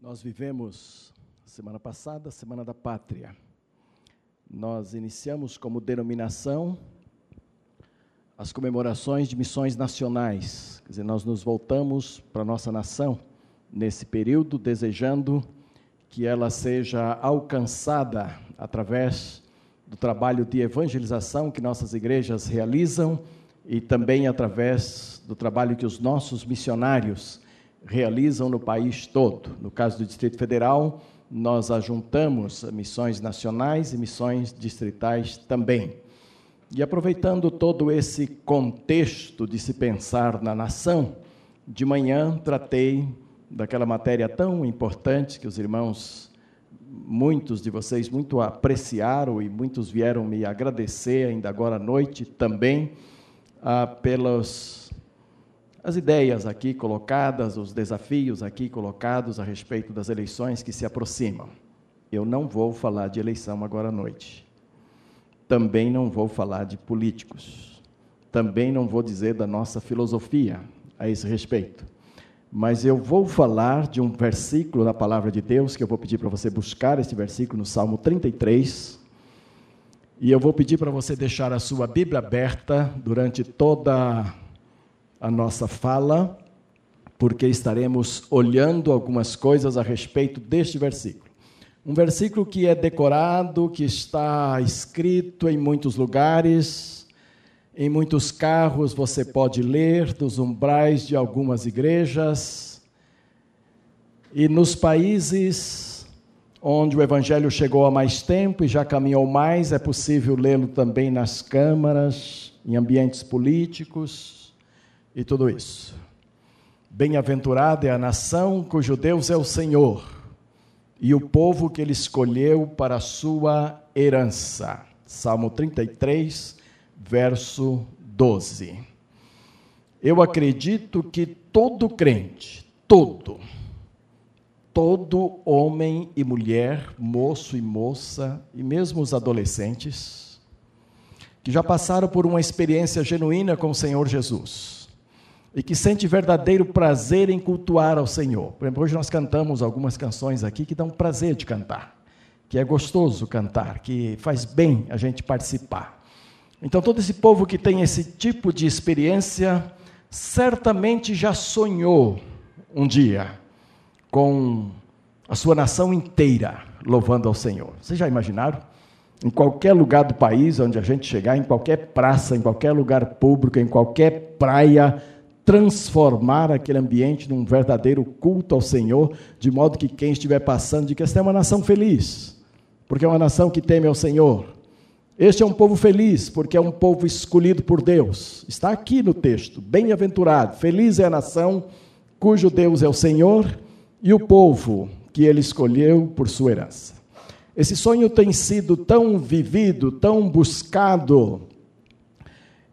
Nós vivemos, semana passada, Semana da Pátria. Nós iniciamos como denominação as comemorações de missões nacionais. Quer dizer, nós nos voltamos para a nossa nação nesse período, desejando que ela seja alcançada através do trabalho de evangelização que nossas igrejas realizam e também através do trabalho que os nossos missionários realizam no país todo. No caso do Distrito Federal, nós ajuntamos missões nacionais e missões distritais também. E aproveitando todo esse contexto de se pensar na nação, de manhã tratei daquela matéria tão importante que os irmãos, muitos de vocês, muito apreciaram e muitos vieram me agradecer ainda agora à noite também, ah, pelos as ideias aqui colocadas, os desafios aqui colocados a respeito das eleições que se aproximam. Eu não vou falar de eleição agora à noite. Também não vou falar de políticos. Também não vou dizer da nossa filosofia a esse respeito. Mas eu vou falar de um versículo da palavra de Deus, que eu vou pedir para você buscar esse versículo no Salmo 33. E eu vou pedir para você deixar a sua Bíblia aberta durante toda a nossa fala, porque estaremos olhando algumas coisas a respeito deste versículo. Um versículo que é decorado, que está escrito em muitos lugares, em muitos carros você pode ler, dos umbrais de algumas igrejas. E nos países onde o Evangelho chegou há mais tempo e já caminhou mais, é possível lê-lo também nas câmaras, em ambientes políticos e tudo isso. Bem-aventurada é a nação cujo Deus é o Senhor e o povo que ele escolheu para a sua herança. Salmo 33, verso 12. Eu acredito que todo crente, todo, todo homem e mulher, moço e moça, e mesmo os adolescentes, que já passaram por uma experiência genuína com o Senhor Jesus, e que sente verdadeiro prazer em cultuar ao Senhor. Por exemplo, hoje nós cantamos algumas canções aqui que dão prazer de cantar, que é gostoso cantar, que faz bem a gente participar. Então, todo esse povo que tem esse tipo de experiência, certamente já sonhou um dia com a sua nação inteira louvando ao Senhor. Vocês já imaginaram? Em qualquer lugar do país onde a gente chegar, em qualquer praça, em qualquer lugar público, em qualquer praia, transformar aquele ambiente num verdadeiro culto ao Senhor, de modo que quem estiver passando, que esta é uma nação feliz, porque é uma nação que teme ao Senhor. Este é um povo feliz, porque é um povo escolhido por Deus. Está aqui no texto, bem-aventurado, feliz é a nação cujo Deus é o Senhor e o povo que ele escolheu por sua herança. Esse sonho tem sido tão vivido, tão buscado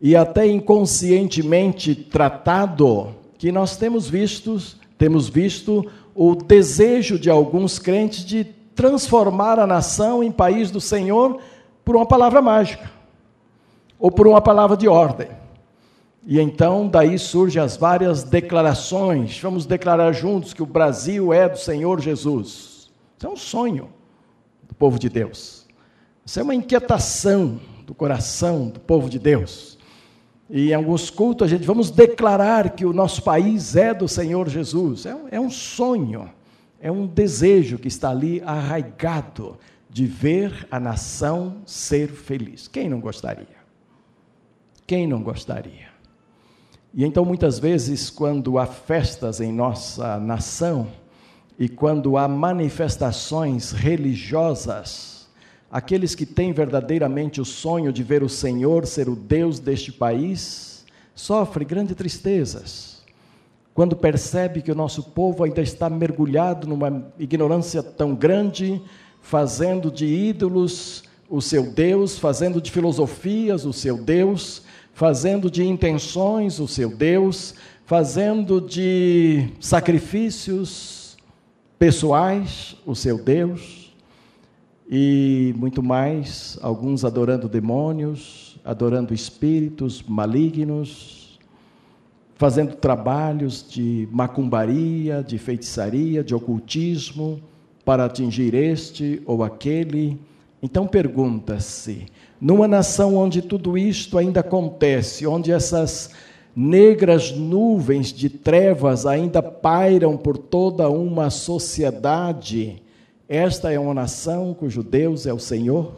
e até inconscientemente tratado, que nós temos visto, temos visto o desejo de alguns crentes de transformar a nação em país do Senhor por uma palavra mágica ou por uma palavra de ordem. E então daí surgem as várias declarações. Vamos declarar juntos que o Brasil é do Senhor Jesus. Isso é um sonho do povo de Deus. Isso é uma inquietação do coração do povo de Deus. E em alguns cultos a gente vamos declarar que o nosso país é do Senhor Jesus. É é um sonho, é um desejo que está ali arraigado de ver a nação ser feliz. Quem não gostaria? Quem não gostaria? E então, muitas vezes, quando há festas em nossa nação e quando há manifestações religiosas, aqueles que têm verdadeiramente o sonho de ver o Senhor ser o Deus deste país, sofrem grandes tristezas. Quando percebe que o nosso povo ainda está mergulhado numa ignorância tão grande, fazendo de ídolos o seu Deus, fazendo de filosofias o seu Deus, fazendo de intenções o seu Deus, fazendo de sacrifícios pessoais o seu Deus e muito mais, alguns adorando demônios, adorando espíritos malignos, fazendo trabalhos de macumbaria, de feitiçaria, de ocultismo, para atingir este ou aquele. Então pergunta-se: numa nação onde tudo isto ainda acontece, onde essas negras nuvens de trevas ainda pairam por toda uma sociedade, esta é uma nação cujo Deus é o Senhor?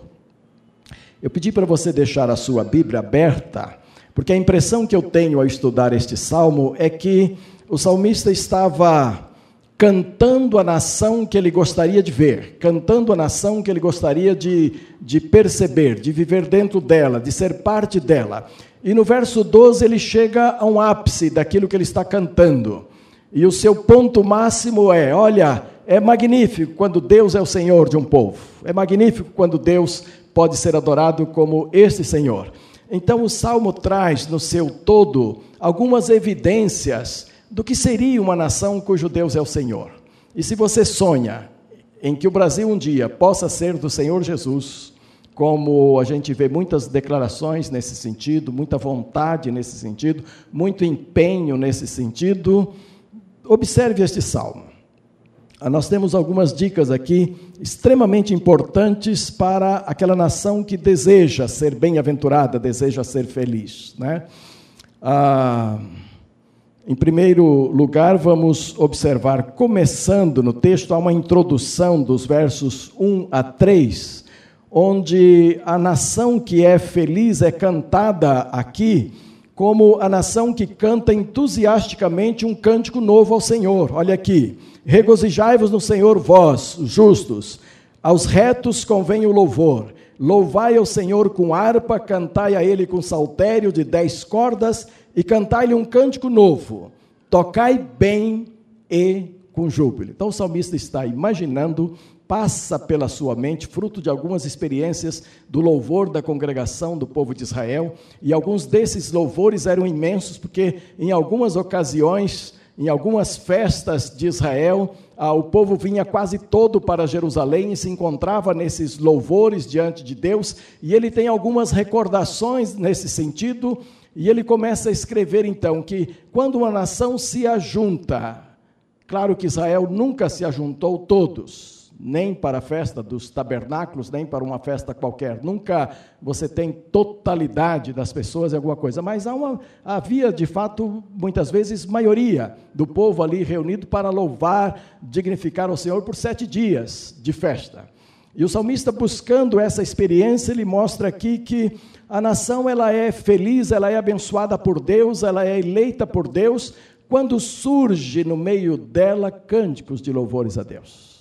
Eu pedi para você deixar a sua Bíblia aberta porque a impressão que eu tenho ao estudar este salmo é que o salmista estava cantando a nação que ele gostaria de ver, cantando a nação que ele gostaria de, de perceber, de viver dentro dela, de ser parte dela. E no verso 12 ele chega a um ápice daquilo que ele está cantando. E o seu ponto máximo é: olha, é magnífico quando Deus é o Senhor de um povo, é magnífico quando Deus pode ser adorado como este Senhor. Então, o salmo traz no seu todo algumas evidências do que seria uma nação cujo Deus é o Senhor. E se você sonha em que o Brasil um dia possa ser do Senhor Jesus, como a gente vê muitas declarações nesse sentido, muita vontade nesse sentido, muito empenho nesse sentido, observe este salmo. Ah, nós temos algumas dicas aqui extremamente importantes para aquela nação que deseja ser bem-aventurada, deseja ser feliz. Né? Ah, em primeiro lugar, vamos observar, começando no texto, há uma introdução dos versos 1 a 3, onde a nação que é feliz é cantada aqui como a nação que canta entusiasticamente um cântico novo ao Senhor. Olha aqui. Regozijai-vos no Senhor, vós, justos. Aos retos convém o louvor. Louvai ao Senhor com harpa, cantai a Ele com saltério de dez cordas e cantai-lhe um cântico novo. Tocai bem e com júbilo. Então o salmista está imaginando, passa pela sua mente, fruto de algumas experiências do louvor da congregação do povo de Israel, e alguns desses louvores eram imensos, porque em algumas ocasiões em algumas festas de Israel, ah, o povo vinha quase todo para Jerusalém e se encontrava nesses louvores diante de Deus, e ele tem algumas recordações nesse sentido, e ele começa a escrever então que quando uma nação se ajunta, claro que Israel nunca se ajuntou todos, nem para a festa dos tabernáculos, nem para uma festa qualquer. Nunca você tem totalidade das pessoas em alguma coisa, mas há uma, havia de fato, muitas vezes, maioria do povo ali reunido para louvar, dignificar o Senhor por sete dias de festa. E o salmista, buscando essa experiência, ele mostra aqui que a nação ela é feliz, ela é abençoada por Deus, ela é eleita por Deus, quando surge no meio dela cânticos de louvores a Deus.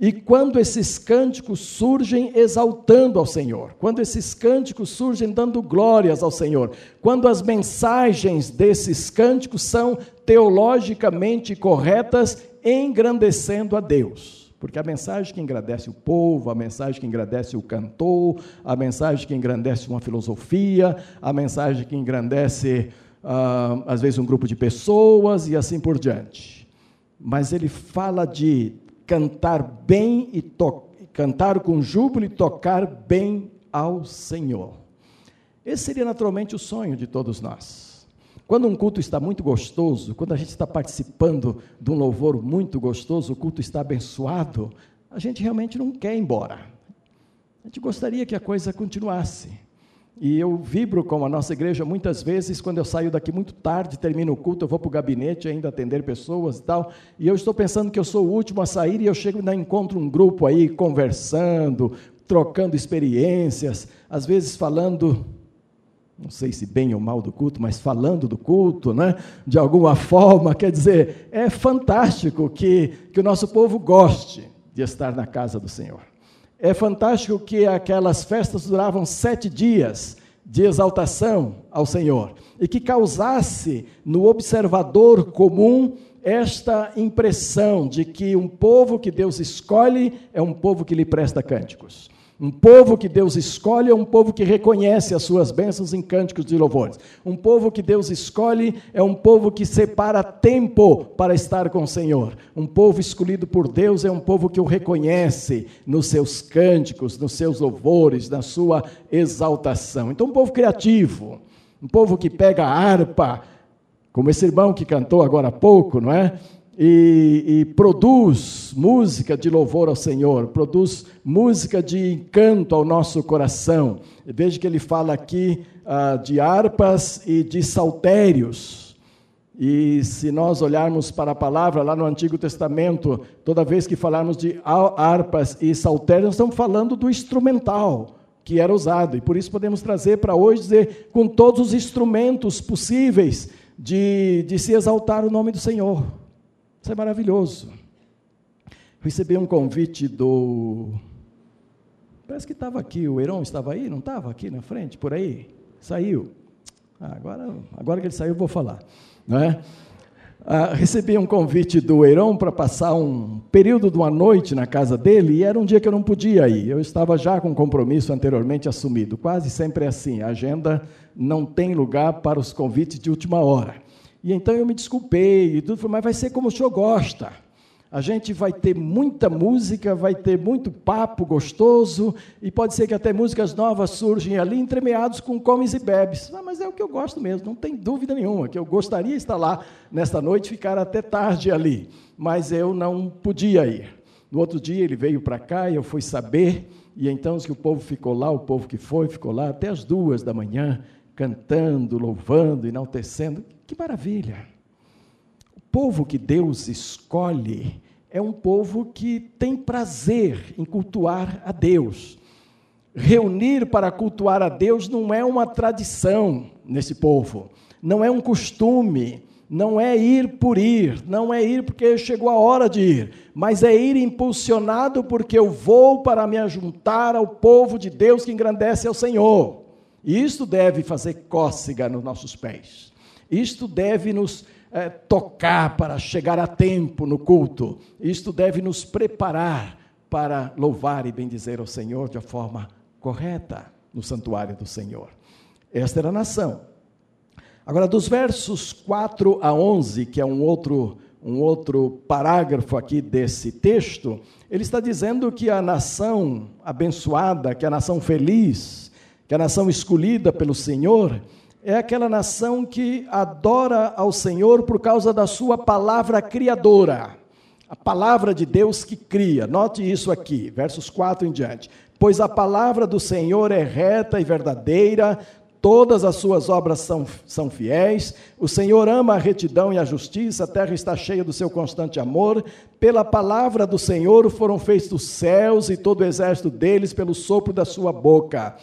E quando esses cânticos surgem exaltando ao Senhor, quando esses cânticos surgem dando glórias ao Senhor, quando as mensagens desses cânticos são teologicamente corretas, engrandecendo a Deus. Porque a mensagem que engrandece o povo, a mensagem que engrandece o cantor, a mensagem que engrandece uma filosofia, a mensagem que engrandece, ah, às vezes, um grupo de pessoas e assim por diante. Mas ele fala de cantar bem e cantar com júbilo e tocar bem ao Senhor. Esse seria naturalmente o sonho de todos nós. Quando um culto está muito gostoso, quando a gente está participando de um louvor muito gostoso, o culto está abençoado, a gente realmente não quer ir embora. A gente gostaria que a coisa continuasse. E eu vibro com a nossa igreja muitas vezes, quando eu saio daqui muito tarde, termino o culto, eu vou para o gabinete ainda atender pessoas e tal, e eu estou pensando que eu sou o último a sair, e eu chego e encontro um grupo aí conversando, trocando experiências, às vezes falando, não sei se bem ou mal do culto, mas falando do culto, né? de alguma forma, quer dizer, é fantástico que, que o nosso povo goste de estar na casa do Senhor. É fantástico que aquelas festas duravam sete dias de exaltação ao Senhor e que causasse no observador comum esta impressão de que um povo que Deus escolhe é um povo que lhe presta cânticos. Um povo que Deus escolhe é um povo que reconhece as suas bênçãos em cânticos de louvores. Um povo que Deus escolhe é um povo que separa tempo para estar com o Senhor. Um povo escolhido por Deus é um povo que o reconhece nos seus cânticos, nos seus louvores, na sua exaltação. Então, um povo criativo, um povo que pega a harpa, como esse irmão que cantou agora há pouco, não é? E, e, produz música de louvor ao Senhor, produz música de encanto ao nosso coração. Veja que ele fala aqui ah, de harpas e de saltérios. E se nós olharmos para a palavra lá no Antigo Testamento, toda vez que falarmos de harpas e saltérios, estamos falando do instrumental que era usado. E por isso podemos trazer para hoje dizer, com todos os instrumentos possíveis de, de se exaltar o nome do Senhor. Isso é maravilhoso. Recebi um convite do. Parece que estava aqui, o Heron estava aí, não estava aqui na frente, por aí? Saiu. Ah, agora, agora que ele saiu, eu vou falar. Não é? Ah, recebi um convite do Heron para passar um período de uma noite na casa dele e era um dia que eu não podia ir. Eu estava já com compromisso anteriormente assumido. Quase sempre é assim, a agenda não tem lugar para os convites de última hora. E então eu me desculpei e tudo, mas vai ser como o senhor gosta. A gente vai ter muita música, vai ter muito papo gostoso, e pode ser que até músicas novas surgem ali, entremeados com comes e bebes. Ah, mas é o que eu gosto mesmo, não tem dúvida nenhuma, que eu gostaria de estar lá nesta noite, ficar até tarde ali, mas eu não podia ir. No outro dia ele veio para cá e eu fui saber, e então que o povo ficou lá, o povo que foi, ficou lá até as duas da manhã, cantando, louvando, enaltecendo. Que maravilha! O povo que Deus escolhe é um povo que tem prazer em cultuar a Deus. Reunir para cultuar a Deus não é uma tradição nesse povo, não é um costume, não é ir por ir, não é ir porque chegou a hora de ir, mas é ir impulsionado porque eu vou para me juntar ao povo de Deus que engrandece ao Senhor. E isto deve fazer cócega nos nossos pés. Isto deve nos é, tocar para chegar a tempo no culto. Isto deve nos preparar para louvar e bendizer ao Senhor de forma correta no santuário do Senhor. Esta era a nação. Agora, dos versos 4 a 11, que é um outro, um outro parágrafo aqui desse texto, ele está dizendo que a nação abençoada, que a nação feliz, que a nação escolhida pelo Senhor, é aquela nação que adora ao Senhor por causa da sua palavra criadora. A palavra de Deus que cria. Note isso aqui, versos 4 em diante. Pois a palavra do Senhor é reta e verdadeira, todas as suas obras são, são fiéis. O Senhor ama a retidão e a justiça, a terra está cheia do seu constante amor. Pela palavra do Senhor foram feitos os céus e todo o exército deles pelo sopro da sua boca.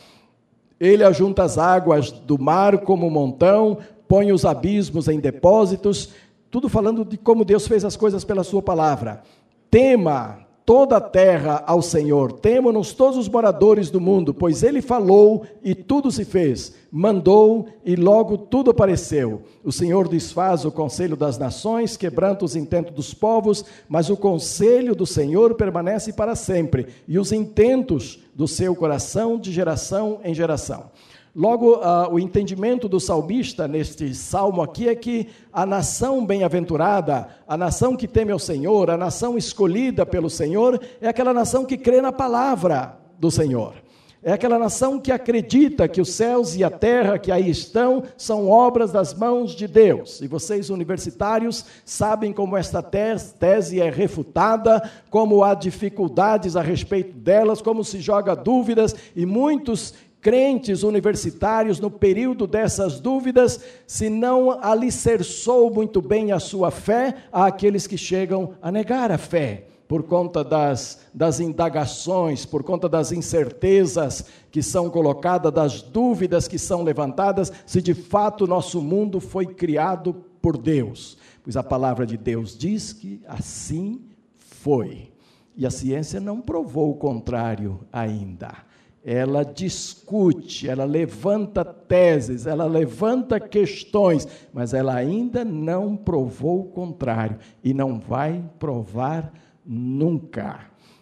Ele ajunta as águas do mar como um montão, põe os abismos em depósitos, tudo falando de como Deus fez as coisas pela sua palavra. Tema toda a terra ao Senhor, temo-nos todos os moradores do mundo, pois ele falou e tudo se fez, mandou e logo tudo apareceu. O Senhor desfaz o conselho das nações, quebranta os intentos dos povos, mas o conselho do Senhor permanece para sempre, e os intentos do seu coração de geração em geração. Logo, uh, o entendimento do salmista neste salmo aqui é que a nação bem-aventurada, a nação que teme ao Senhor, a nação escolhida pelo Senhor, é aquela nação que crê na palavra do Senhor. É aquela nação que acredita que os céus e a terra que aí estão são obras das mãos de Deus. E vocês, universitários, sabem como esta tese é refutada, como há dificuldades a respeito delas, como se joga dúvidas, e muitos crentes universitários, no período dessas dúvidas, se não alicerçou muito bem a sua fé, há aqueles que chegam a negar a fé por conta das, das indagações, por conta das incertezas que são colocadas, das dúvidas que são levantadas, se de fato o nosso mundo foi criado por Deus. Pois a palavra de Deus diz que assim foi. E a ciência não provou o contrário ainda ela discute, ela levanta teses, ela levanta questões, mas ela ainda não provou o contrário e não vai provar nunca.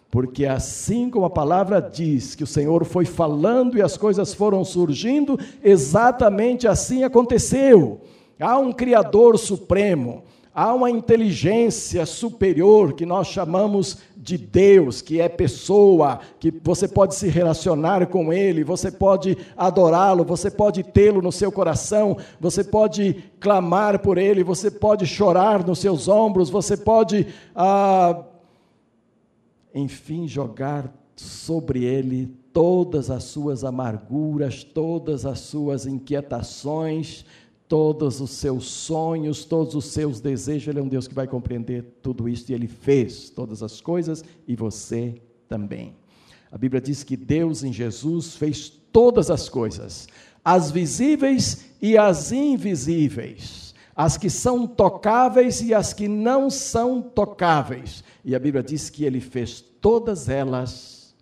Porque assim como a palavra diz que o Senhor foi falando e as coisas foram surgindo, exatamente assim aconteceu. Há um Criador supremo, Há uma inteligência superior que nós chamamos de Deus, que é pessoa, que você pode se relacionar com Ele, você pode adorá-lo, você pode tê-lo no seu coração, você pode clamar por Ele, você pode chorar nos seus ombros, você pode, ah, enfim, jogar sobre Ele todas as suas amarguras, todas as suas inquietações, todos os seus sonhos, todos os seus desejos. Ele é um Deus que vai compreender tudo isso e ele fez todas as coisas e você também. A Bíblia diz que Deus em Jesus fez todas as coisas, as visíveis e as invisíveis, as que são tocáveis e as que não são tocáveis. E a Bíblia diz que ele fez todas elas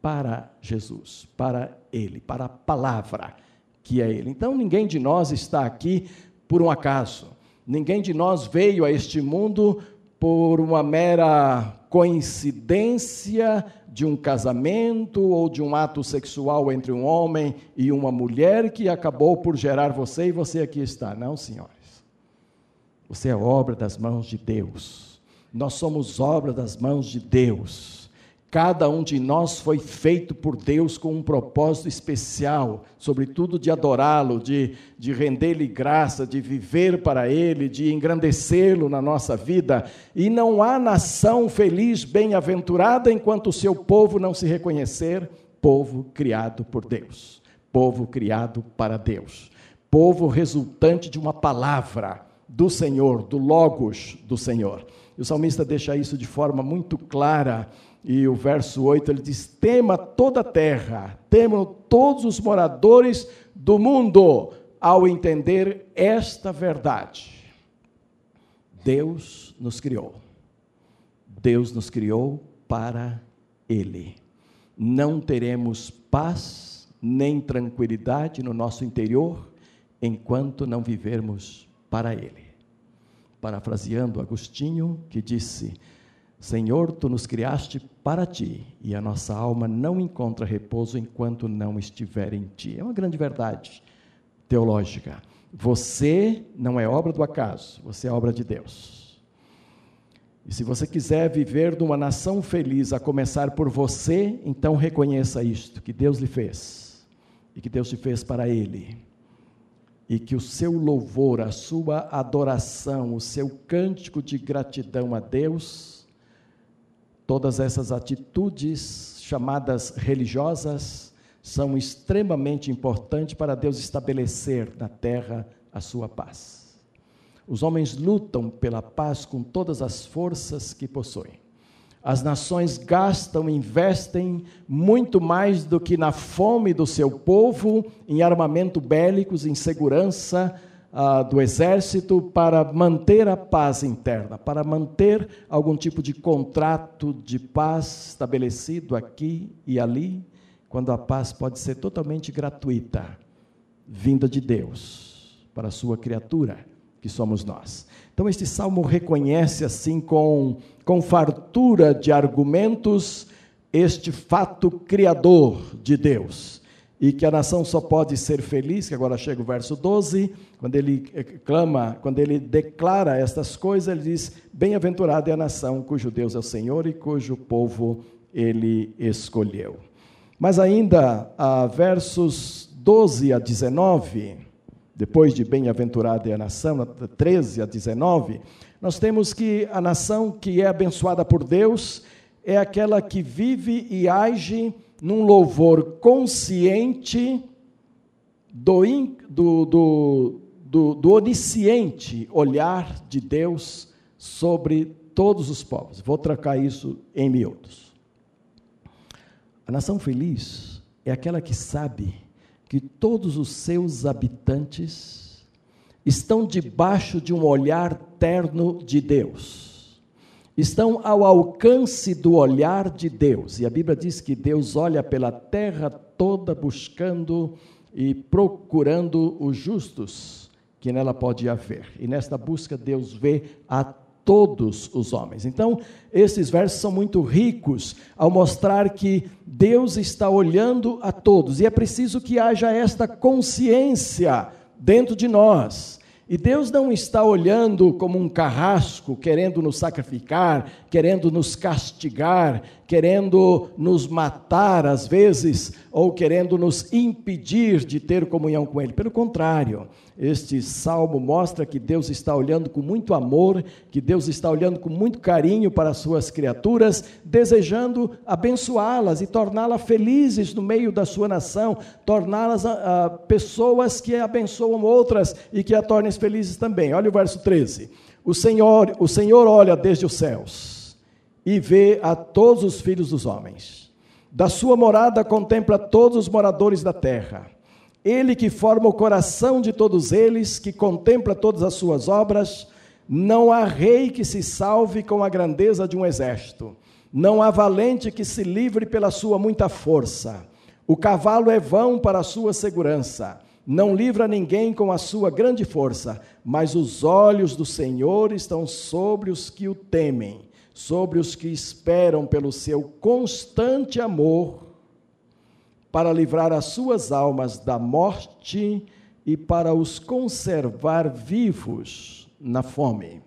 para Jesus, para ele, para a palavra que é Ele. Então, ninguém de nós está aqui por um acaso. Ninguém de nós veio a este mundo por uma mera coincidência de um casamento ou de um ato sexual entre um homem e uma mulher que acabou por gerar você e você aqui está. Não, senhores. Você é obra das mãos de Deus. Nós somos obra das mãos de Deus. Cada um de nós foi feito por Deus com um propósito especial, sobretudo de adorá-lo, de, de render-lhe graça, de viver para Ele, de engrandecê-lo na nossa vida. E não há nação feliz, bem-aventurada, enquanto o seu povo não se reconhecer povo criado por Deus, povo criado para Deus, povo resultante de uma palavra do Senhor, do Logos do Senhor. E o salmista deixa isso de forma muito clara e o verso 8 ele diz: Tema toda a terra, temam todos os moradores do mundo, ao entender esta verdade. Deus nos criou. Deus nos criou para Ele. Não teremos paz nem tranquilidade no nosso interior enquanto não vivermos para Ele. Parafraseando Agostinho, que disse: Senhor, tu nos criaste para ti, e a nossa alma não encontra repouso enquanto não estiver em ti. É uma grande verdade teológica. Você não é obra do acaso, você é obra de Deus. E se você quiser viver numa nação feliz, a começar por você, então reconheça isto: que Deus lhe fez, e que Deus te fez para Ele, e que o seu louvor, a sua adoração, o seu cântico de gratidão a Deus, Todas essas atitudes chamadas religiosas são extremamente importantes para Deus estabelecer na terra a sua paz. Os homens lutam pela paz com todas as forças que possuem. As nações gastam, investem muito mais do que na fome do seu povo, em armamento bélicos, em segurança, ah, do exército para manter a paz interna, para manter algum tipo de contrato de paz estabelecido aqui e ali, quando a paz pode ser totalmente gratuita, vinda de Deus para a sua criatura, que somos nós. Então, este salmo reconhece, assim, com, com fartura de argumentos, este fato criador de Deus e que a nação só pode ser feliz, que agora chega o verso 12, quando ele eh, clama, quando ele declara estas coisas, ele diz: Bem-aventurada é a nação cujo Deus é o Senhor e cujo povo ele escolheu. Mas ainda, a versos 12 a 19, depois de bem-aventurada é a nação, 13 a 19, nós temos que a nação que é abençoada por Deus é aquela que vive e age num louvor consciente do, do, do, do, do onisciente olhar de Deus sobre todos os povos. Vou trocar isso em miúdos. A nação feliz é aquela que sabe que todos os seus habitantes estão debaixo de um olhar terno de Deus estão ao alcance do olhar de Deus. E a Bíblia diz que Deus olha pela terra toda buscando e procurando os justos que nela pode haver. E nesta busca Deus vê a todos os homens. Então, esses versos são muito ricos ao mostrar que Deus está olhando a todos e é preciso que haja esta consciência dentro de nós E Deus não está olhando como um carrasco, querendo nos sacrificar, querendo nos castigar, querendo nos matar às vezes, ou querendo nos impedir de ter comunhão com Ele. Pelo contrário, este salmo mostra que Deus está olhando com muito amor, que Deus está olhando com muito carinho para as suas criaturas, desejando abençoá-las e torná-las felizes no meio da sua nação, torná-las ah, ah, pessoas que abençoam outras e que a tornem felizes também. Olha o verso 13. O Senhor, o Senhor olha desde os céus e vê a todos os filhos dos homens. Da sua morada contempla todos os moradores da terra. Ele que forma o coração de todos eles, que contempla todas as suas obras, não há rei que se salve com a grandeza de um exército, não há valente que se livre pela sua muita força. O cavalo é vão para a sua segurança, não livra ninguém com a sua grande força, mas os olhos do Senhor estão sobre os que o temem, sobre os que esperam pelo seu constante amor para livrar as suas almas da morte e para os conservar vivos na fome.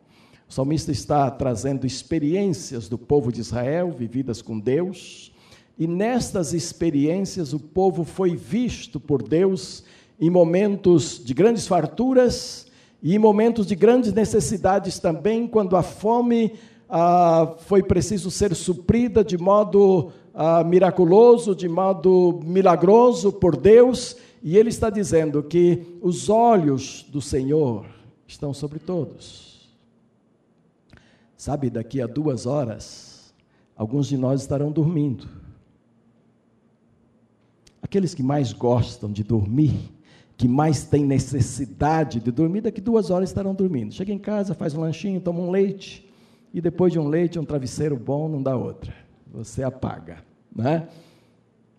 O salmista está trazendo experiências do povo de Israel vividas com Deus, e nestas experiências o povo foi visto por Deus em momentos de grandes farturas e em momentos de grandes necessidades também, quando a fome ah, foi preciso ser suprida de modo ah, miraculoso, de modo milagroso por Deus, e ele está dizendo que os olhos do Senhor estão sobre todos. Sabe, daqui a duas horas, alguns de nós estarão dormindo. Aqueles que mais gostam de dormir, que mais têm necessidade de dormir, daqui duas horas estarão dormindo. Chega em casa, faz um lanchinho, toma um leite, e depois de um leite, um travesseiro bom, não dá outra. Você apaga né?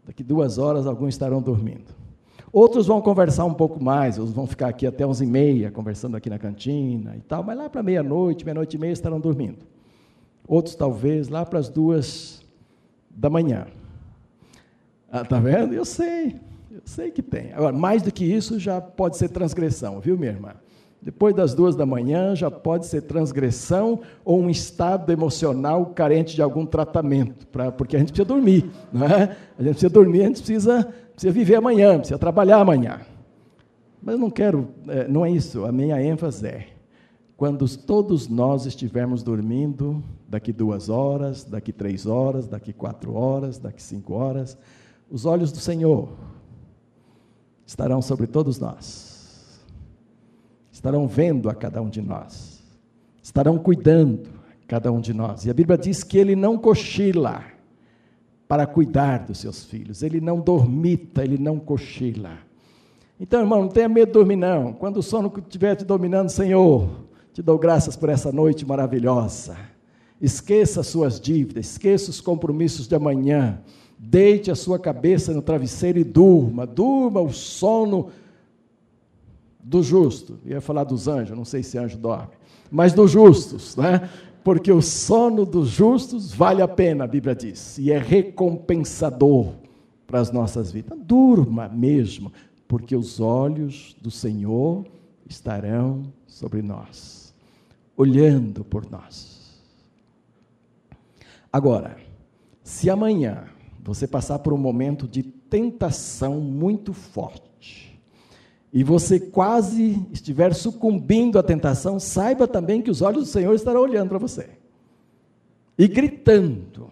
Daqui duas horas alguns estarão dormindo. Outros vão conversar um pouco mais, eles vão ficar aqui até onze e meia, conversando aqui na cantina e tal, mas lá para meia-noite, meia-noite e meia estarão dormindo. Outros talvez lá para as duas da manhã. Ah, tá vendo? Eu sei, eu sei que tem. Agora, mais do que isso já pode ser transgressão, viu, minha irmã? Depois das duas da manhã já pode ser transgressão ou um estado emocional carente de algum tratamento, pra, porque a gente precisa dormir, não é? A gente precisa dormir, a gente precisa, precisa viver amanhã, precisa trabalhar amanhã. Mas não quero, é, não é isso, a minha ênfase é, quando todos nós estivermos dormindo, daqui duas horas, daqui três horas, daqui quatro horas, daqui cinco horas, os olhos do Senhor estarão sobre todos nós estarão vendo a cada um de nós, estarão cuidando a cada um de nós. E a Bíblia diz que ele não cochila para cuidar dos seus filhos, ele não dormita, ele não cochila. Então, irmão, não tenha medo de dormir, não. Quando o sono estiver te dominando, Senhor, te dou graças por essa noite maravilhosa. Esqueça as suas dívidas, esqueça os compromissos de amanhã. Deite a sua cabeça no travesseiro e durma. Durma o sono do justo, ia falar dos anjos, não sei se anjo dorme, mas dos justos, né? Porque o sono dos justos vale a pena, a Bíblia diz, e é recompensador para as nossas vidas. Então, durma mesmo, porque os olhos do Senhor estarão sobre nós, olhando por nós. Agora, se amanhã você passar por um momento de tentação muito forte, e você quase estiver sucumbindo à tentação, saiba também que os olhos do Senhor estarão olhando para você e gritando.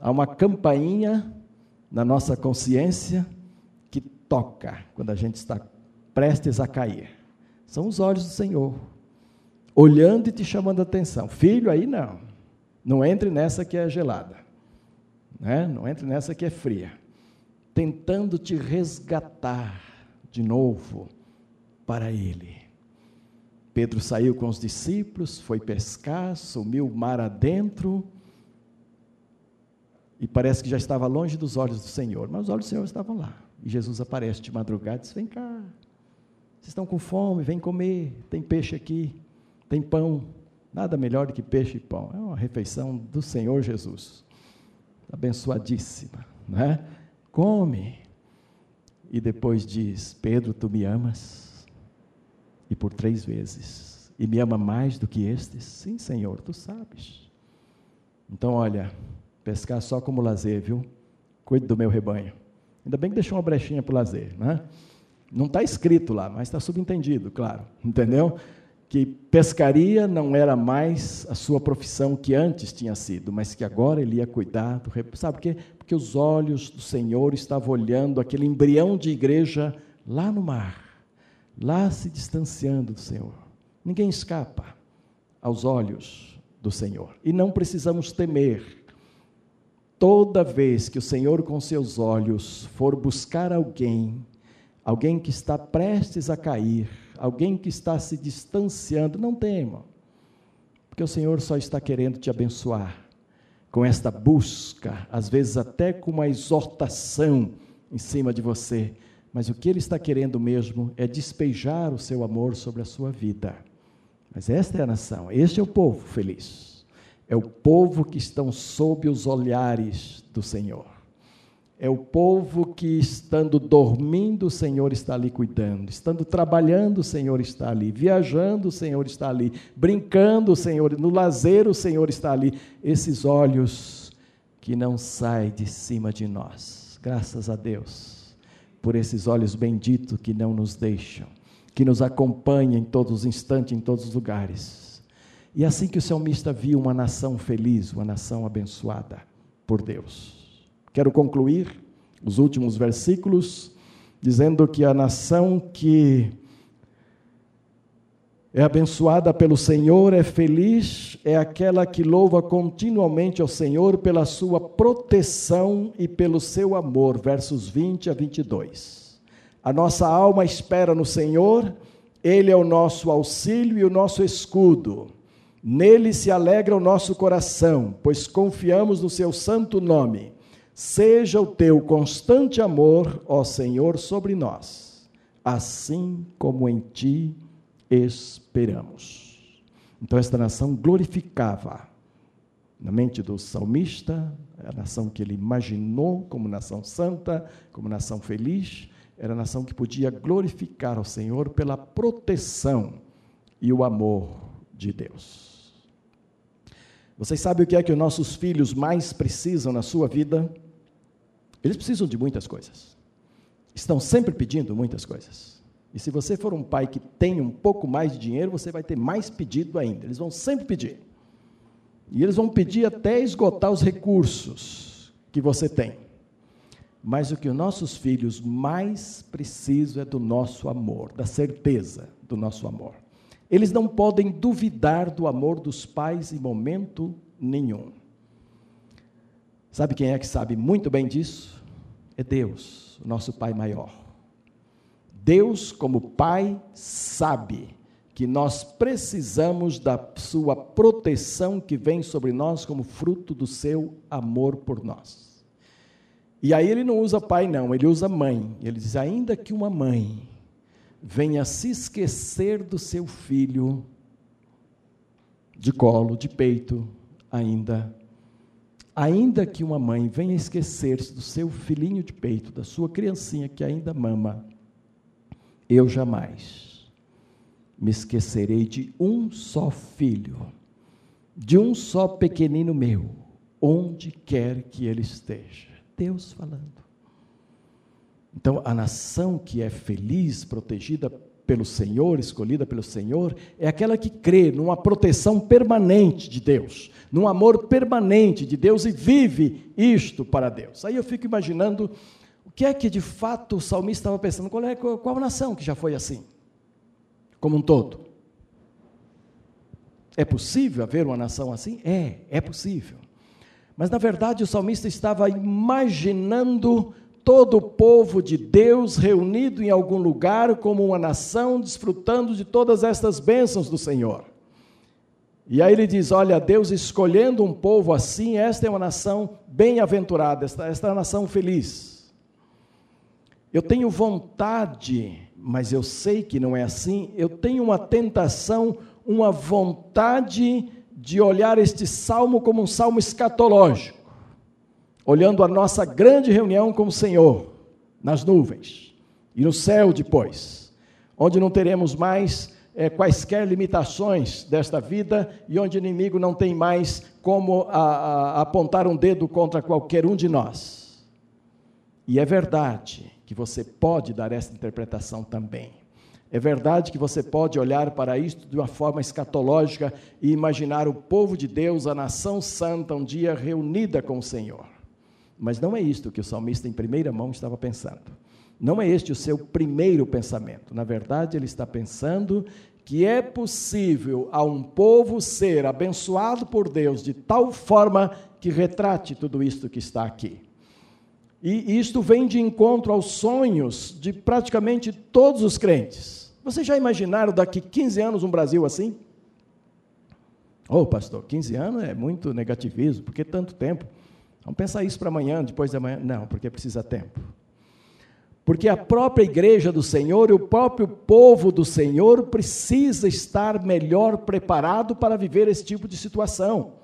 Há uma campainha na nossa consciência que toca quando a gente está prestes a cair. São os olhos do Senhor, olhando e te chamando a atenção. Filho, aí não. Não entre nessa que é gelada. Né? Não entre nessa que é fria. Tentando te resgatar de novo para ele. Pedro saiu com os discípulos, foi pescar, sumiu mar adentro, e parece que já estava longe dos olhos do Senhor, mas os olhos do Senhor estavam lá. E Jesus aparece de madrugada e diz: Vem cá, vocês estão com fome, vem comer, tem peixe aqui, tem pão. Nada melhor do que peixe e pão. É uma refeição do Senhor Jesus. Abençoadíssima, né? Come. E depois diz: Pedro, tu me amas? e por três vezes. E me ama mais do que estes? Sim, Senhor, tu sabes. Então, olha, pescar só como lazer, viu? Cuide do meu rebanho. Ainda bem que deixou uma brechinha para o lazer, né? Não está escrito lá, mas está subentendido, claro. Entendeu? Que pescaria não era mais a sua profissão que antes tinha sido, mas que agora ele ia cuidar do rebanho. Sabe por quê? Porque os olhos do Senhor estavam olhando aquele embrião de igreja lá no mar lá se distanciando do Senhor. Ninguém escapa aos olhos do Senhor. E não precisamos temer. Toda vez que o Senhor, com seus olhos, for buscar alguém, alguém que está prestes a cair, alguém que está se distanciando, não tema, porque o Senhor só está querendo te abençoar com esta busca, às vezes até com uma exortação em cima de você mas o que ele está querendo mesmo é despejar o seu amor sobre a sua vida. Mas esta é a nação, este é o povo feliz. É o povo que estão sob os olhares do Senhor. É o povo que, estando dormindo, o Senhor está ali cuidando, estando trabalhando, o Senhor está ali, viajando, o Senhor está ali, brincando, o Senhor, no lazer, o Senhor está ali. Esses olhos que não saem de cima de nós, graças a Deus por esses olhos benditos que não nos deixam, que nos acompanham em todos os instantes, em todos os lugares. E assim que o salmista viu uma nação feliz, uma nação abençoada por Deus. Quero concluir os últimos versículos dizendo que a nação que é abençoada pelo Senhor, é feliz, é aquela que louva continuamente ao Senhor pela sua proteção e pelo seu amor. Versos 20 a 22. A nossa alma espera no Senhor, Ele é o nosso auxílio e o nosso escudo. Nele se alegra o nosso coração, pois confiamos no seu santo nome. Seja o teu constante amor, ó Senhor, sobre nós, assim como em ti esperamos. Então, esta nação glorificava, na mente do salmista, a nação que ele imaginou como nação santa, como nação feliz, era a nação que podia glorificar ao Senhor pela proteção e o amor de Deus. Vocês sabem o que é que os nossos filhos mais precisam na sua vida? Eles precisam de muitas coisas. Estão sempre pedindo muitas coisas. E se você for um pai que tem um pouco mais de dinheiro, você vai ter mais pedido ainda. Eles vão sempre pedir. E eles vão pedir até esgotar os recursos que você tem. Mas o que os nossos filhos mais precisam é do nosso amor, da certeza do nosso amor. Eles não podem duvidar do amor dos pais em momento nenhum. Sabe quem é que sabe muito bem disso? É Deus, nosso Pai maior. Deus, como Pai, sabe que nós precisamos da sua proteção que vem sobre nós como fruto do seu amor por nós. E aí ele não usa pai, não, ele usa mãe. Ele diz: ainda que uma mãe venha se esquecer do seu filho de colo, de peito, ainda. Ainda que uma mãe venha esquecer-se do seu filhinho de peito, da sua criancinha que ainda mama, eu jamais me esquecerei de um só filho, de um só pequenino meu, onde quer que ele esteja. Deus falando. Então, a nação que é feliz, protegida pelo Senhor, escolhida pelo Senhor, é aquela que crê numa proteção permanente de Deus, num amor permanente de Deus e vive isto para Deus. Aí eu fico imaginando que é que de fato o salmista estava pensando? Qual, é, qual nação que já foi assim? Como um todo. É possível haver uma nação assim? É, é possível. Mas na verdade o salmista estava imaginando todo o povo de Deus reunido em algum lugar como uma nação, desfrutando de todas estas bênçãos do Senhor. E aí ele diz: Olha, Deus escolhendo um povo assim, esta é uma nação bem-aventurada, esta, esta é uma nação feliz. Eu tenho vontade, mas eu sei que não é assim. Eu tenho uma tentação, uma vontade de olhar este salmo como um salmo escatológico, olhando a nossa grande reunião com o Senhor nas nuvens e no céu depois, onde não teremos mais é, quaisquer limitações desta vida e onde o inimigo não tem mais como a, a, apontar um dedo contra qualquer um de nós. E é verdade que você pode dar essa interpretação também. É verdade que você pode olhar para isto de uma forma escatológica e imaginar o povo de Deus, a nação santa, um dia reunida com o Senhor. Mas não é isto que o salmista, em primeira mão, estava pensando. Não é este o seu primeiro pensamento. Na verdade, ele está pensando que é possível a um povo ser abençoado por Deus de tal forma que retrate tudo isto que está aqui. E isto vem de encontro aos sonhos de praticamente todos os crentes. Vocês já imaginaram daqui 15 anos um Brasil assim? Ô, oh, pastor, 15 anos é muito negativismo, por que tanto tempo? Vamos pensar isso para amanhã, depois de amanhã. Não, porque precisa tempo. Porque a própria igreja do Senhor e o próprio povo do Senhor precisa estar melhor preparado para viver esse tipo de situação.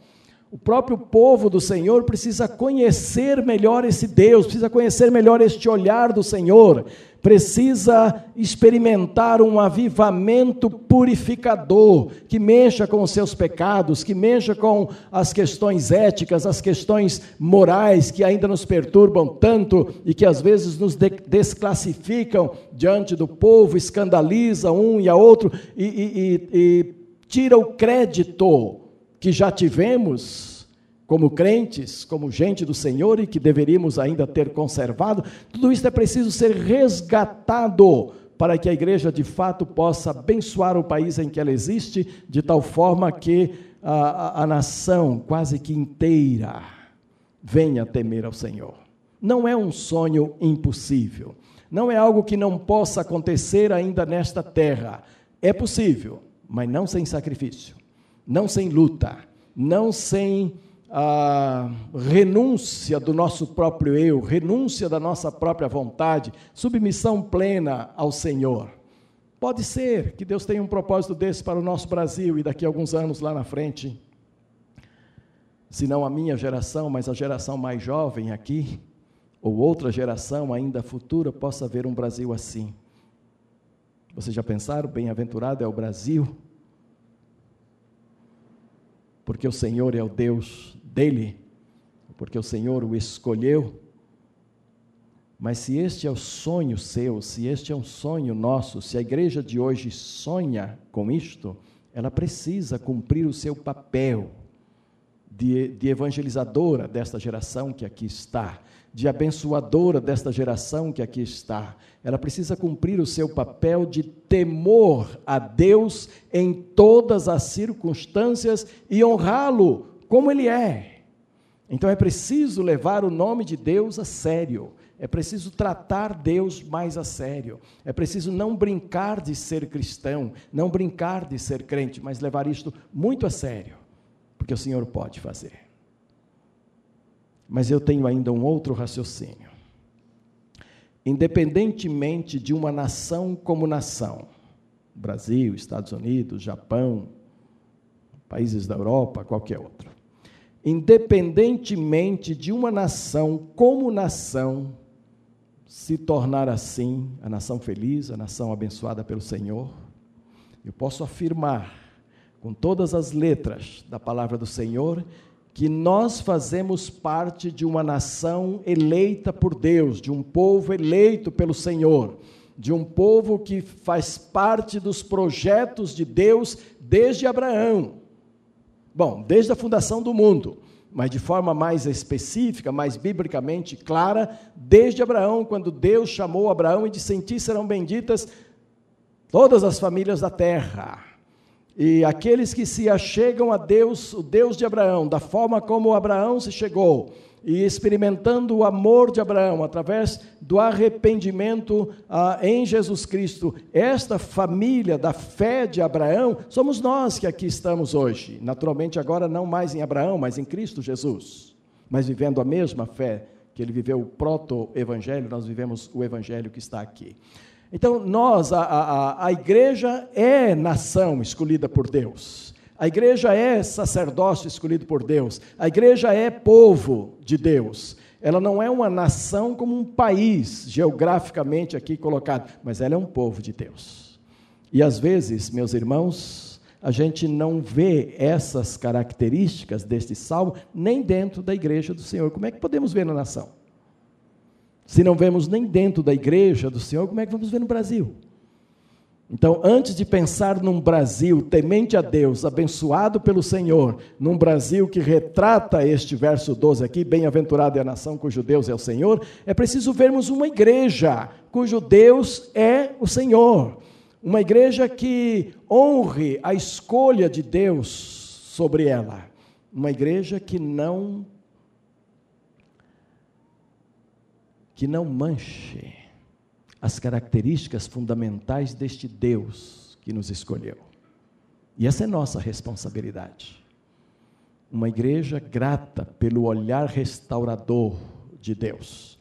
O próprio povo do Senhor precisa conhecer melhor esse Deus, precisa conhecer melhor este olhar do Senhor, precisa experimentar um avivamento purificador, que mexa com os seus pecados, que mexa com as questões éticas, as questões morais que ainda nos perturbam tanto e que às vezes nos de desclassificam diante do povo, escandaliza um e a outro e, e, e, e tira o crédito que já tivemos como crentes, como gente do Senhor e que deveríamos ainda ter conservado, tudo isso é preciso ser resgatado para que a igreja de fato possa abençoar o país em que ela existe, de tal forma que a, a, a nação quase que inteira venha temer ao Senhor. Não é um sonho impossível, não é algo que não possa acontecer ainda nesta terra. É possível, mas não sem sacrifício, não sem luta, não sem a renúncia do nosso próprio eu, renúncia da nossa própria vontade, submissão plena ao Senhor. Pode ser que Deus tenha um propósito desse para o nosso Brasil e daqui a alguns anos lá na frente, se não a minha geração, mas a geração mais jovem aqui, ou outra geração ainda futura, possa ver um Brasil assim. Vocês já pensaram? Bem-aventurado é o Brasil, porque o Senhor é o Deus dele, porque o Senhor o escolheu. Mas se este é o sonho seu, se este é um sonho nosso, se a igreja de hoje sonha com isto, ela precisa cumprir o seu papel de, de evangelizadora desta geração que aqui está, de abençoadora desta geração que aqui está. Ela precisa cumprir o seu papel de temor a Deus em todas as circunstâncias e honrá-lo como ele é. Então é preciso levar o nome de Deus a sério. É preciso tratar Deus mais a sério. É preciso não brincar de ser cristão, não brincar de ser crente, mas levar isto muito a sério, porque o Senhor pode fazer. Mas eu tenho ainda um outro raciocínio. Independentemente de uma nação como nação, Brasil, Estados Unidos, Japão, países da Europa, qualquer outro, independentemente de uma nação como nação se tornar assim, a nação feliz, a nação abençoada pelo Senhor, eu posso afirmar com todas as letras da palavra do Senhor que nós fazemos parte de uma nação eleita por Deus, de um povo eleito pelo Senhor, de um povo que faz parte dos projetos de Deus desde Abraão. Bom, desde a fundação do mundo, mas de forma mais específica, mais biblicamente clara, desde Abraão, quando Deus chamou Abraão e disse: Em ti serão benditas todas as famílias da terra. E aqueles que se achegam a Deus, o Deus de Abraão, da forma como Abraão se chegou, e experimentando o amor de Abraão através do arrependimento ah, em Jesus Cristo, esta família da fé de Abraão, somos nós que aqui estamos hoje. Naturalmente, agora não mais em Abraão, mas em Cristo Jesus, mas vivendo a mesma fé que ele viveu o proto-evangelho, nós vivemos o evangelho que está aqui. Então, nós, a, a, a igreja é nação escolhida por Deus. A igreja é sacerdócio escolhido por Deus. A igreja é povo de Deus. Ela não é uma nação como um país geograficamente aqui colocado, mas ela é um povo de Deus. E às vezes, meus irmãos, a gente não vê essas características deste salmo nem dentro da igreja do Senhor. Como é que podemos ver na nação? Se não vemos nem dentro da igreja do Senhor, como é que vamos ver no Brasil? Então, antes de pensar num Brasil temente a Deus, abençoado pelo Senhor, num Brasil que retrata este verso 12 aqui, bem-aventurada é a nação cujo Deus é o Senhor, é preciso vermos uma igreja cujo Deus é o Senhor. Uma igreja que honre a escolha de Deus sobre ela. Uma igreja que não que não manche as características fundamentais deste Deus que nos escolheu. E essa é nossa responsabilidade. Uma igreja grata pelo olhar restaurador de Deus.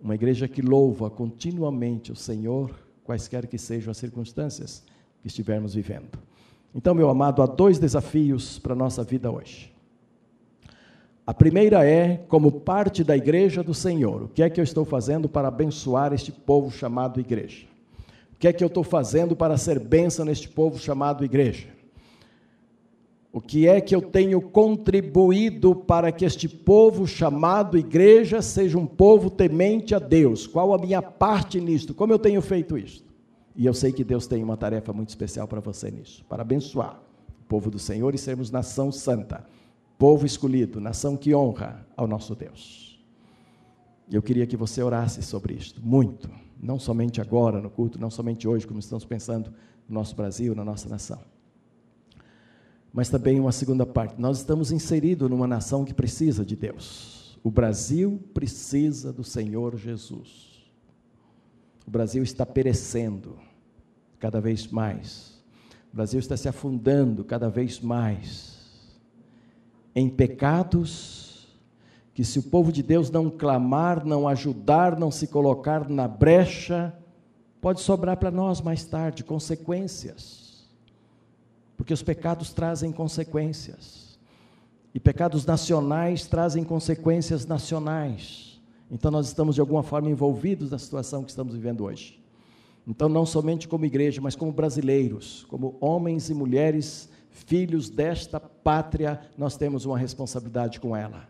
Uma igreja que louva continuamente o Senhor, quaisquer que sejam as circunstâncias que estivermos vivendo. Então, meu amado, há dois desafios para a nossa vida hoje. A primeira é, como parte da igreja do Senhor, o que é que eu estou fazendo para abençoar este povo chamado igreja? O que é que eu estou fazendo para ser bênção neste povo chamado igreja? O que é que eu tenho contribuído para que este povo chamado igreja seja um povo temente a Deus? Qual a minha parte nisto? Como eu tenho feito isto? E eu sei que Deus tem uma tarefa muito especial para você nisso, para abençoar o povo do Senhor e sermos nação santa povo escolhido, nação que honra ao nosso Deus. E eu queria que você orasse sobre isto, muito, não somente agora no culto, não somente hoje, como estamos pensando no nosso Brasil, na nossa nação. Mas também uma segunda parte, nós estamos inseridos numa nação que precisa de Deus. O Brasil precisa do Senhor Jesus. O Brasil está perecendo cada vez mais. O Brasil está se afundando cada vez mais em pecados, que se o povo de Deus não clamar, não ajudar, não se colocar na brecha, pode sobrar para nós mais tarde consequências. Porque os pecados trazem consequências. E pecados nacionais trazem consequências nacionais. Então nós estamos de alguma forma envolvidos na situação que estamos vivendo hoje. Então, não somente como igreja, mas como brasileiros, como homens e mulheres filhos desta pátria, nós temos uma responsabilidade com ela,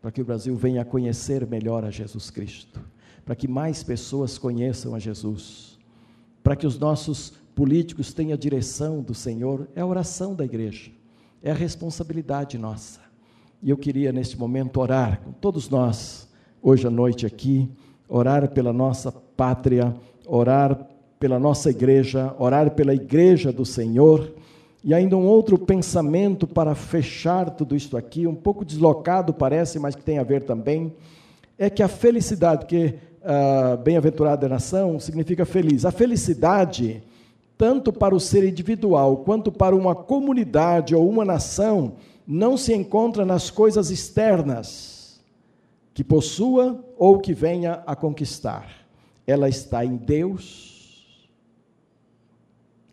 para que o Brasil venha a conhecer melhor a Jesus Cristo, para que mais pessoas conheçam a Jesus, para que os nossos políticos tenham a direção do Senhor, é a oração da igreja, é a responsabilidade nossa. E eu queria neste momento orar com todos nós, hoje à noite aqui, orar pela nossa pátria, orar pela nossa igreja, orar pela igreja do Senhor e ainda um outro pensamento para fechar tudo isto aqui, um pouco deslocado parece, mas que tem a ver também, é que a felicidade, porque uh, bem-aventurada nação significa feliz. A felicidade, tanto para o ser individual quanto para uma comunidade ou uma nação, não se encontra nas coisas externas que possua ou que venha a conquistar. Ela está em Deus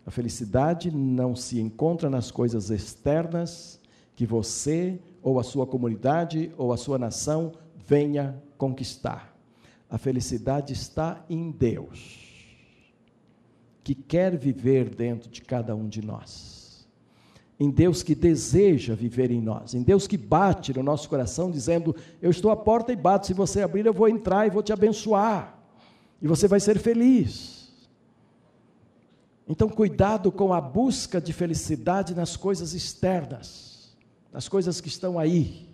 a felicidade não se encontra nas coisas externas que você ou a sua comunidade ou a sua nação venha conquistar. A felicidade está em Deus, que quer viver dentro de cada um de nós. Em Deus que deseja viver em nós, em Deus que bate no nosso coração dizendo: Eu estou à porta e bato, se você abrir, eu vou entrar e vou te abençoar, e você vai ser feliz. Então, cuidado com a busca de felicidade nas coisas externas, nas coisas que estão aí.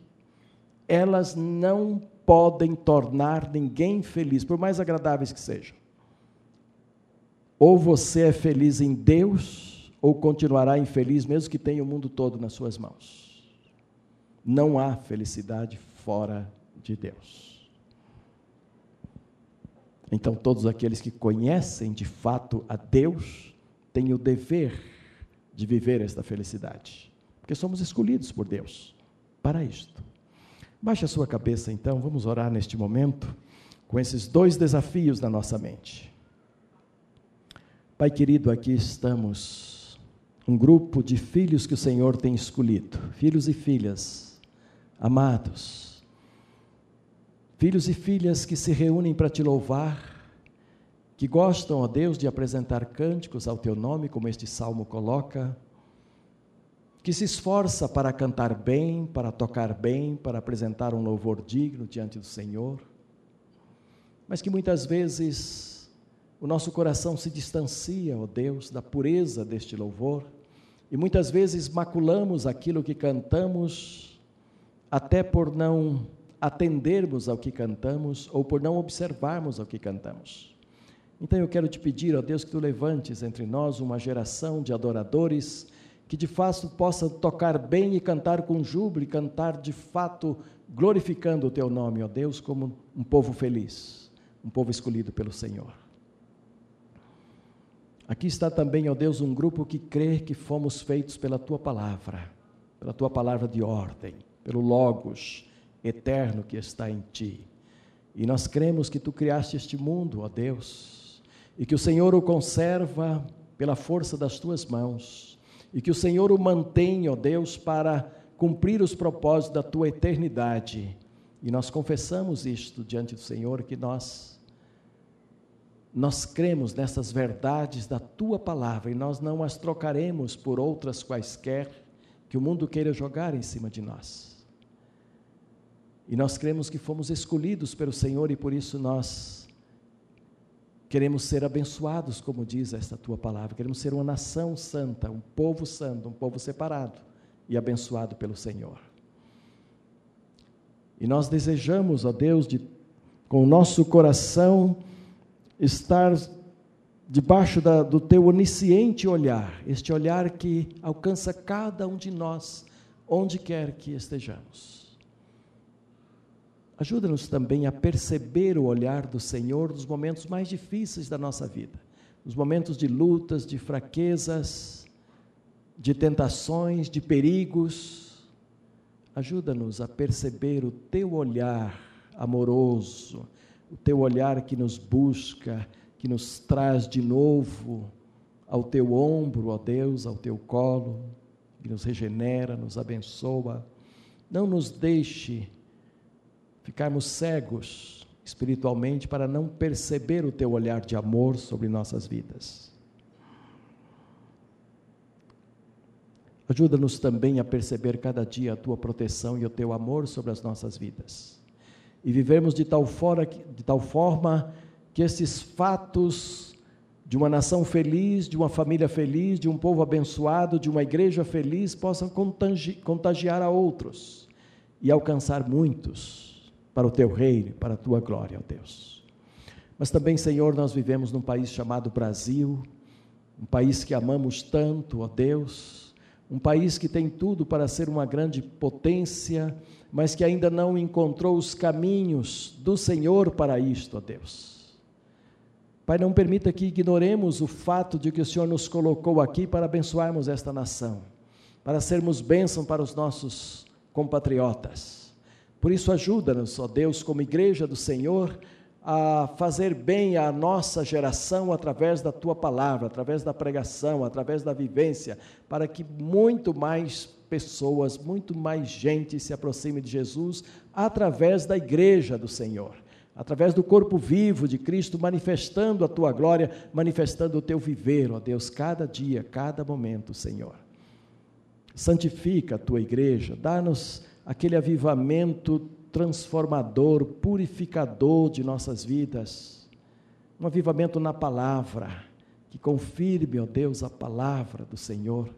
Elas não podem tornar ninguém feliz, por mais agradáveis que sejam. Ou você é feliz em Deus, ou continuará infeliz, mesmo que tenha o mundo todo nas suas mãos. Não há felicidade fora de Deus. Então, todos aqueles que conhecem de fato a Deus, tem o dever de viver esta felicidade, porque somos escolhidos por Deus para isto. Baixe a sua cabeça então, vamos orar neste momento com esses dois desafios na nossa mente. Pai querido, aqui estamos, um grupo de filhos que o Senhor tem escolhido, filhos e filhas amados, filhos e filhas que se reúnem para te louvar, que gostam, ó Deus, de apresentar cânticos ao teu nome, como este salmo coloca, que se esforça para cantar bem, para tocar bem, para apresentar um louvor digno diante do Senhor, mas que muitas vezes o nosso coração se distancia, ó Deus, da pureza deste louvor, e muitas vezes maculamos aquilo que cantamos, até por não atendermos ao que cantamos ou por não observarmos ao que cantamos. Então eu quero te pedir, ó Deus, que tu levantes entre nós uma geração de adoradores que de fato possa tocar bem e cantar com júbilo, e cantar de fato glorificando o teu nome, ó Deus, como um povo feliz, um povo escolhido pelo Senhor. Aqui está também, ó Deus, um grupo que crê que fomos feitos pela tua palavra, pela tua palavra de ordem, pelo Logos eterno que está em ti. E nós cremos que tu criaste este mundo, ó Deus, e que o Senhor o conserva pela força das tuas mãos, e que o Senhor o mantém, ó Deus, para cumprir os propósitos da tua eternidade. E nós confessamos isto diante do Senhor que nós nós cremos nessas verdades da tua palavra e nós não as trocaremos por outras quaisquer que o mundo queira jogar em cima de nós. E nós cremos que fomos escolhidos pelo Senhor e por isso nós queremos ser abençoados, como diz esta tua palavra. Queremos ser uma nação santa, um povo santo, um povo separado e abençoado pelo Senhor. E nós desejamos, ó Deus, de, com o nosso coração, estar debaixo da, do teu onisciente olhar, este olhar que alcança cada um de nós, onde quer que estejamos. Ajuda-nos também a perceber o olhar do Senhor nos momentos mais difíceis da nossa vida, nos momentos de lutas, de fraquezas, de tentações, de perigos. Ajuda-nos a perceber o teu olhar amoroso, o teu olhar que nos busca, que nos traz de novo ao teu ombro, ó Deus, ao teu colo, que nos regenera, nos abençoa. Não nos deixe ficarmos cegos espiritualmente para não perceber o teu olhar de amor sobre nossas vidas. Ajuda-nos também a perceber cada dia a tua proteção e o teu amor sobre as nossas vidas. E vivermos de tal, fora, de tal forma que esses fatos de uma nação feliz, de uma família feliz, de um povo abençoado, de uma igreja feliz, possam contagiar a outros e alcançar muitos para o teu reino, para a tua glória, ó Deus. Mas também, Senhor, nós vivemos num país chamado Brasil, um país que amamos tanto, ó Deus, um país que tem tudo para ser uma grande potência, mas que ainda não encontrou os caminhos do Senhor para isto, ó Deus. Pai, não permita que ignoremos o fato de que o Senhor nos colocou aqui para abençoarmos esta nação, para sermos bênção para os nossos compatriotas por isso, ajuda-nos, ó Deus, como igreja do Senhor, a fazer bem à nossa geração através da tua palavra, através da pregação, através da vivência, para que muito mais pessoas, muito mais gente se aproxime de Jesus através da igreja do Senhor, através do corpo vivo de Cristo, manifestando a tua glória, manifestando o teu viver, ó Deus, cada dia, cada momento, Senhor. Santifica a tua igreja, dá-nos aquele avivamento transformador, purificador de nossas vidas, um avivamento na palavra, que confirme, ó Deus, a palavra do Senhor,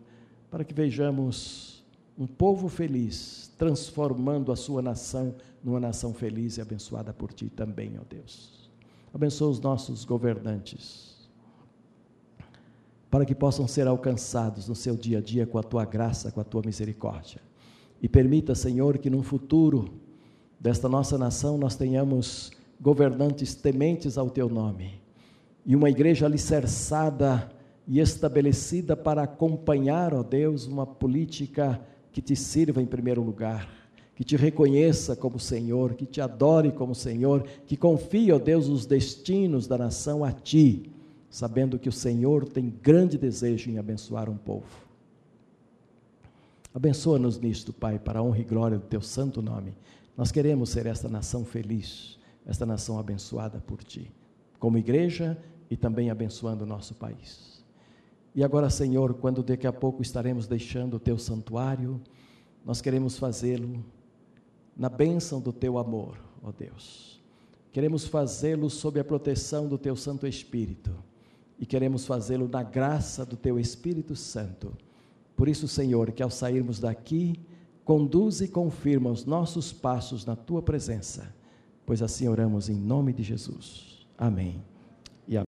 para que vejamos um povo feliz, transformando a sua nação numa nação feliz e abençoada por Ti também, ó Deus. Abençoa os nossos governantes, para que possam ser alcançados no seu dia a dia com a Tua graça, com a Tua misericórdia e permita, Senhor, que no futuro desta nossa nação nós tenhamos governantes tementes ao teu nome e uma igreja alicerçada e estabelecida para acompanhar, ó Deus, uma política que te sirva em primeiro lugar, que te reconheça como Senhor, que te adore como Senhor, que confie, ó Deus, os destinos da nação a ti, sabendo que o Senhor tem grande desejo em abençoar um povo. Abençoa-nos nisto, Pai, para a honra e glória do teu santo nome. Nós queremos ser esta nação feliz, esta nação abençoada por ti, como igreja e também abençoando o nosso país. E agora, Senhor, quando daqui a pouco estaremos deixando o teu santuário, nós queremos fazê-lo na bênção do teu amor, ó Deus. Queremos fazê-lo sob a proteção do teu Santo Espírito e queremos fazê-lo na graça do teu Espírito Santo. Por isso, Senhor, que ao sairmos daqui, conduz e confirma os nossos passos na tua presença, pois assim oramos em nome de Jesus. Amém.